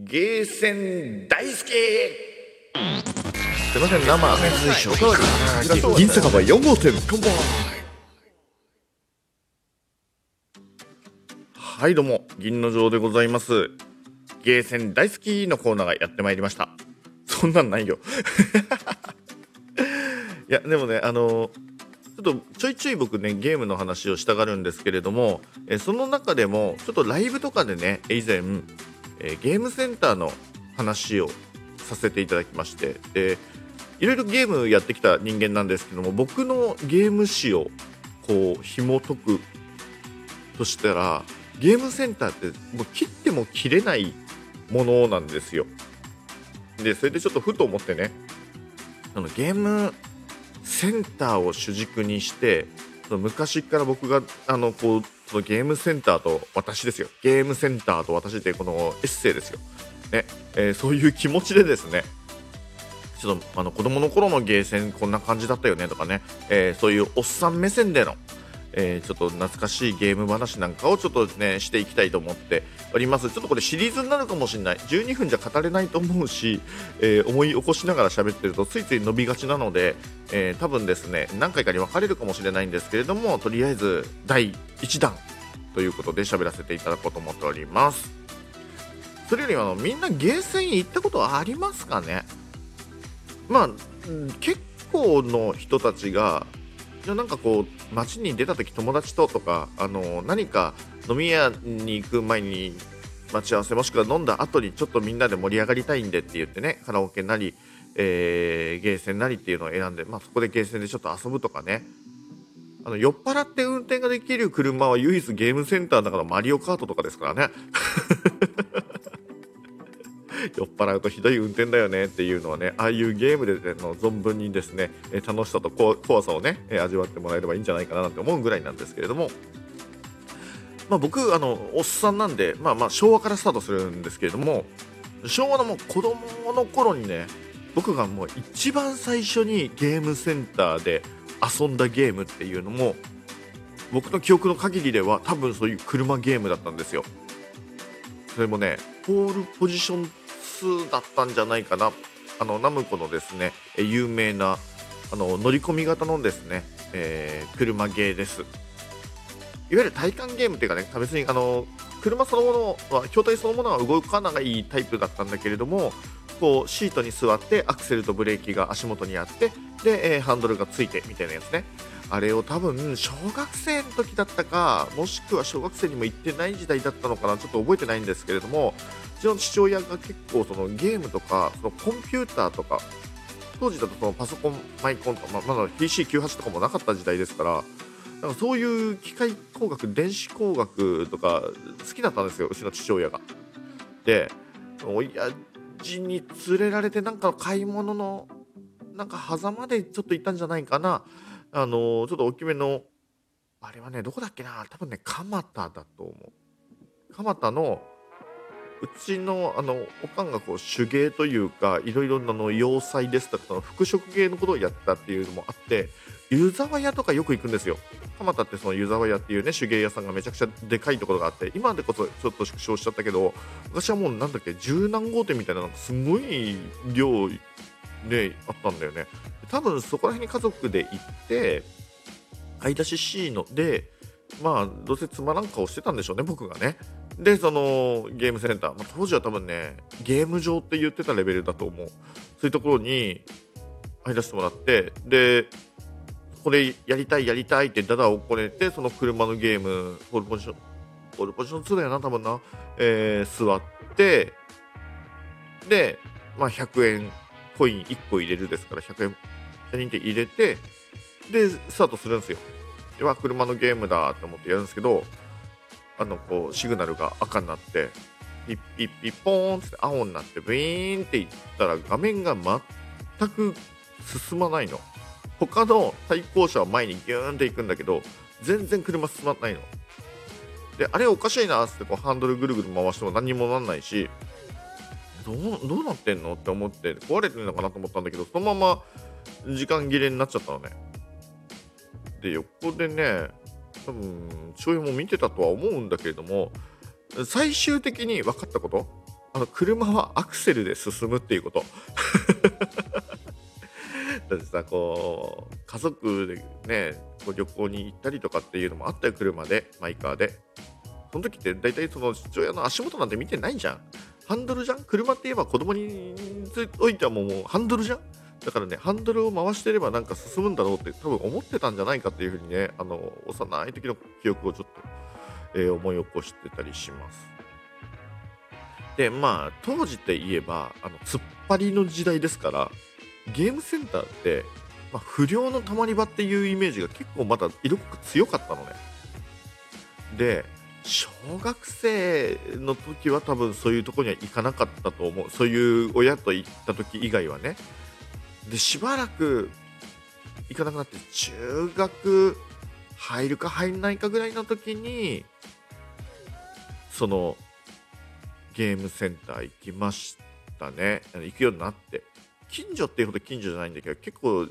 ゲーセン大好きすいません生水晶銀酒場4号店はいどうも銀の城でございます。ゲーセン大好きのコーナーがやってまいりました。そんなんないよ。いやでもねあのちょっとちょいちょい僕ねゲームの話をしたがるんですけれどもえその中でもちょっとライブとかでね以前えー、ゲームセンターの話をさせていただきましてでいろいろゲームやってきた人間なんですけども僕のゲーム史をこう紐解くとしたらゲームセンターってもう切っても切れないものなんですよ。でそれでちょっとふと思ってねあのゲームセンターを主軸にして昔から僕があのこうそのゲームセンターと私ですよ。ゲームセンターと私ってこのエッセイですよ、ね。えー、そういう気持ちでですね。ちょっとあの子供の頃のゲーセンこんな感じだったよねとかね、えー、そういうおっさん目線でのえー、ちょっと懐かしいゲーム話なんかをちょっとねしていきたいと思っております。ちょっとこれシリーズになるかもしれない。12分じゃ語れないと思うし、えー、思い起こしながら喋ってるとついつい伸びがちなので、えー、多分ですね何回かに分かれるかもしれないんですけれどもとりあえず第1弾ということで喋らせていただこうと思っております。それよりあのみんなゲーセン行ったことありますかね？まあ結構の人たちがじゃなんかこう街に出た時友達ととかあの何か飲み屋に行く前に待ち合わせもしくは飲んだ後にちょっとみんなで盛り上がりたいんでって言ってねカラオケなり、えー、ゲーセンなりっていうのを選んで、まあ、そこでゲーセンでちょっと遊ぶとかね。あの酔っ払って運転ができる車は唯一ゲームセンターだからマリオカートとかですからね。酔っ払うとひどい運転だよねっていうのはねああいうゲームで、の存分にですね楽しさと怖さをね味わってもらえればいいんじゃないかなって思うぐらいなんですけれどもまあ、僕あのおっさんなんで、まあ、まあ昭和からスタートするんですけれども昭和のもう子供の頃にね僕がもう一番最初にゲームセンターで遊んだゲームっていうのも僕の記憶の限りでは多分そういう車ゲームだったんですよ。それもねポールポジション2だったんじゃないかな。あのナムコのですね有名なあの乗り込み型のですね、えー、車ゲーです。いわゆる体感ゲームっていうかね別にあの車そのものは筐体そのものは動かないタイプだったんだけれどもこうシートに座ってアクセルとブレーキが足元にあってで、えー、ハンドルがついてみたいなやつね。あれを多分小学生の時だったかもしくは小学生にも行ってない時代だったのかなちょっと覚えてないんですけれどもうちの父親が結構そのゲームとかそのコンピューターとか当時だとそのパソコンマイコンとか、ままだ PC98 とかもなかった時代ですからなんかそういう機械工学電子工学とか好きだったんですようちの父親が。で親父に連れられてなんか買い物のなんか狭間でちょっと行ったんじゃないかなあのちょっと大きめのあれはねどこだっけな？多分ね蒲田だと思う。蒲田のうちのあのおかんがこう手芸というかいろいろなの洋裁ですとかその服飾芸のことをやったっていうのもあって湯沢屋とかよく行くんですよ。蒲田ってその湯沢屋っていうね手芸屋さんがめちゃくちゃでかいところがあって今でこそちょっと縮小しちゃったけど昔はもうなんだっけ十何号店みたいななんかすごい量であったんだよね。多分そこら辺に家族で行って買い出し C のでまあどうせつまらん顔してたんでしょうね僕がね。でそのゲームセンター、まあ、当時は多分ねゲーム場って言ってたレベルだと思う。そういうところに入らせてもらってでこれやりたいやりたいってダダをこねてその車のゲームポールポジションポールポジション2だよな多分な、えー、座ってで、まあ、100円コイン1個入れるですから100円100人で入れてでスタートするんですよ。では車のゲームだと思ってやるんですけどあのこうシグナルが赤になってピッピッピッポーンって青になってブイーンっていったら画面が全く進まないの。他の対向車は前にギューンっていくんだけど全然車進まないの。であれおかしいなってこうハンドルぐるぐる回しても何にもなんないしどうどうなってんの？って思って壊れてるのかなと思ったんだけどそのまま時間切れになっちゃったのね。で横でね多分父親も見てたとは思うんだけれども最終的に分かったこと？あの車はアクセルで進むっていうこと。だってさこう家族でねこう旅行に行ったりとかっていうのもあったよ車でマイカーで。その時って大体その父親の足元なんて見てないじゃん。ハンドルじゃん？車って言えば子供においてはもうハンドルじゃん？だからねハンドルを回してればなんか進むんだろうって多分思ってたんじゃないかっていうふうにねあの幼い時の記憶をちょっと、えー、思い起こしてたりします。でまあ当時って言えばあの突っ張りの時代ですからゲームセンターって、まあ、不良のたまり場っていうイメージが結構まだ色濃く強かったのね。で小学生の時は多分そういうとこには行かなかったと思う。そういう親と行った時以外はね。でしばらく行かなくなって中学入るか入んないかぐらいの時にそのゲームセンター行きましたね。行くようになって。近所っていうほど近所じゃないんだけど結構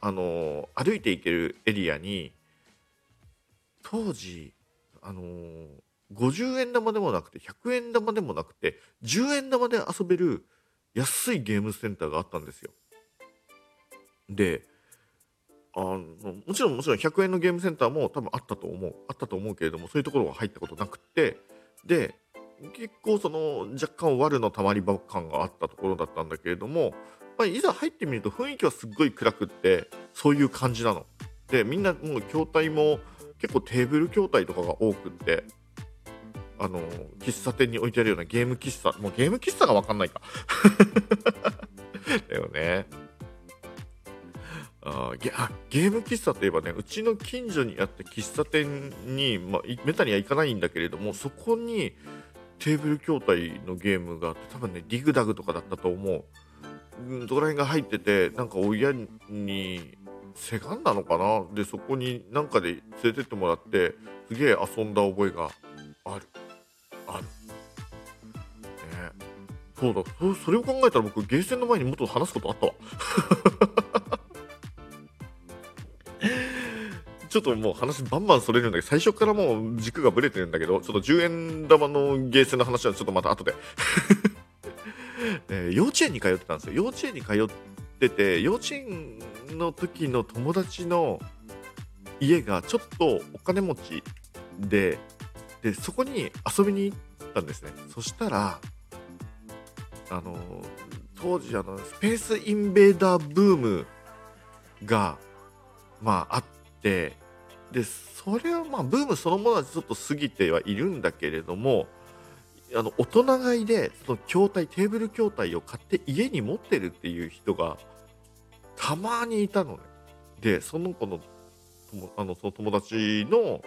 あの歩いて行けるエリアに当時あの50円玉でもなくて100円玉でもなくて10円玉で遊べる安いゲームセンターがあったんですよ。であのもちろんもちろん100円のゲームセンターも多分あったと思うあったと思うけれどもそういうところは入ったことなくてで結構その若干悪のたまり場感があったところだったんだけれどもぱりいざ入ってみると雰囲気はすっごい暗くってそういう感じなの。でみんなもう筐体も結構テーブル筐体とかが多くってあの喫茶店に置いてあるようなゲーム喫茶。もうゲーム喫茶が分かんないか。だよね。あゲあゲーム喫茶といえばねうちの近所にあった喫茶店に、まあ、めったには行かないんだけれどもそこにテーブル筐体のゲームがあって多分ねディグダグとかだったと思う。どこら辺が入っててなんか親にせがんだのかな？でそこになんかで連れてってもらってすげえ遊んだ覚えがある。ある。ねそうだ。そそれを考えたら僕ゲーセンの前にもっと話すことあったわ。ちょっともう話バンバンそれるんだけど最初からもう軸がぶれてるんだけどちょっと10円玉のゲーセンの話はちょっとまた後で。えー、幼稚園に通ってたんですよ。幼稚園に通ってて幼稚園の時の友達の家がちょっとお金持ちででそこに遊びに行ったんですね。そしたらあの当時あのスペースインベーダーブームがまああってでそれはまあブームそのものはちょっと過ぎてはいるんだけれどもあの大人買いでその筐体テーブル筐体を買って家に持ってるっていう人がたまにいたのね。でその子のあのその友達の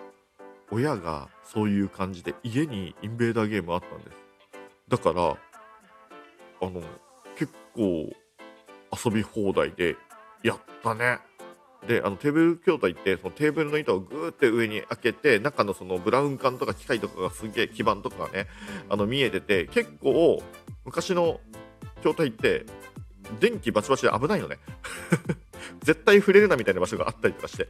親がそういう感じで家にインベーダーゲームあったんです。だからあの結構遊び放題でやったねであのテーブル筐体ってそのテーブルの板をグーって上に開けて中のそのブラウン管とか機械とかがすげえ基板とかがねあの見えてて結構昔の筐体って電気バチバチで危ないのね。絶対触れるなみたいな場所があったりとかして。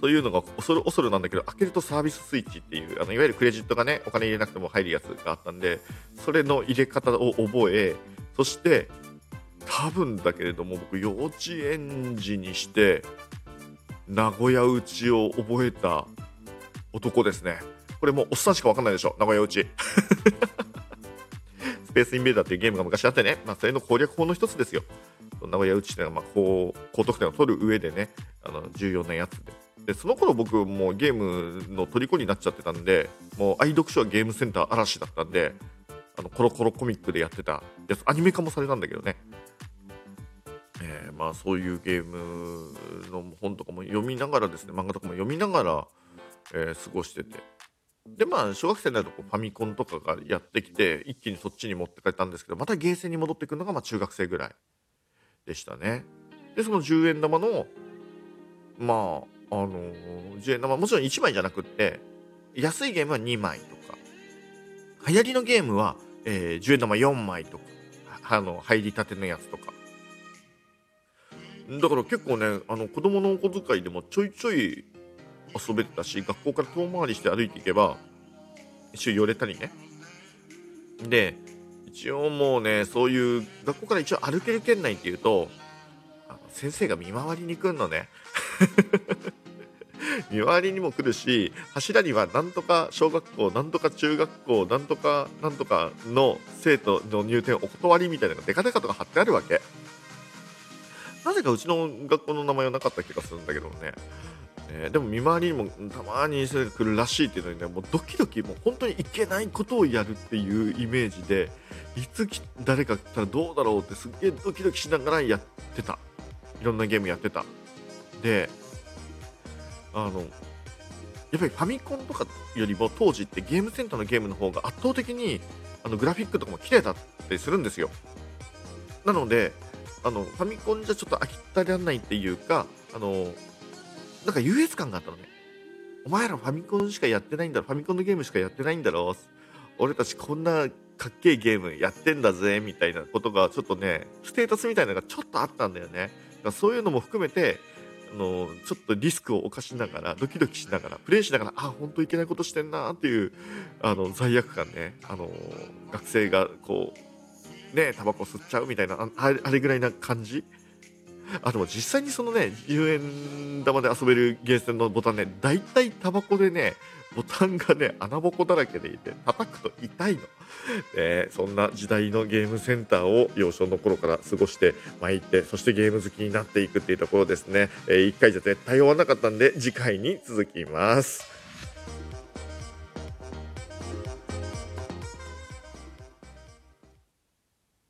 そういうのが恐る恐るなんだけど開けるとサービススイッチっていうあのいわゆるクレジットがねお金入れなくても入るやつがあったんでそれの入れ方を覚えそして多分だけれども僕幼稚園児にして名古屋打ちを覚えた男ですね。これもうおっさんしか分かんないでしょ。名古屋打ち。スペースインベーダーっていうゲームが昔あってね、まあ、それの攻略法の一つですよ。名古屋打ちっていうのはまあ高高得点を取る上でねあの重要なやつで。でその頃僕もうゲームの虜になっちゃってたんでもう愛読書はゲームセンター嵐だったんであのコロコロコミックでやってたやつ。アニメ化もされたんだけどね、まあそういうゲームの本とかも読みながらですね漫画とかも読みながら、えー、過ごしてて。でまあ小学生になるとこうファミコンとかがやってきて一気にそっちに持って帰ったんですけどまたゲーセンに戻ってくるのがまあ中学生ぐらいでしたね。でその10円玉のまああのー、10円玉もちろん1枚じゃなくって安いゲームは2枚とか。流行りのゲームは、えー、10円玉4枚とかあの入りたてのやつとか。だから結構ねあの子供のお小遣いでもちょいちょい遊べてたし学校から遠回りして歩いていけば一緒寄れたりね。で一応もうねそういう学校から一応歩ける圏内っていうとあの先生が見回りに来るのね。見回りにも来るし柱にはなんとか小学校なんとか中学校なんとかなんとかの生徒の入店お断りみたいなのがデカデカとか貼ってあるわけ。なぜかうちの学校の名前はなかった気がするんだけどね。ね、でも見回りにもたまにそれが来るらしいっていうのにねもうドキドキもう本当にいけないことをやるっていうイメージでいつ誰か来たらどうだろうってすっげえドキドキしながらやってた。いろんなゲームやってた。であのやっぱりファミコンとかよりも当時ってゲームセンターのゲームの方が圧倒的にあのグラフィックとかも綺麗だったりするんですよ。なのであのファミコンじゃちょっと飽き足らないっていうかあのなんか優越感があったのね。お前らファミコンしかやってないんだろ、ファミコンのゲームしかやってないんだろ、俺たちこんなかっけえゲームやってんだぜ、みたいなことがちょっとね、ステータスみたいなのがちょっとあったんだよね。だからそういうのも含めて、あのちょっとリスクを冒しながら、ドキドキしながら、プレイしながら、あ、本当いけないことしてんなっていう、あの、罪悪感ね、あの、学生がこう、ね、タバコ吸っちゃうみたいな、あれぐらいな感じ？あでも実際にそのね10円玉で遊べるゲーセンのボタンね大体タバコでねボタンがね穴ぼこだらけでいて叩くと痛いの、ね、そんな時代のゲームセンターを幼少の頃から過ごして参ってそしてゲーム好きになっていくっていうところですね、えー、1回じゃ絶対終わらなかったんで次回に続きます。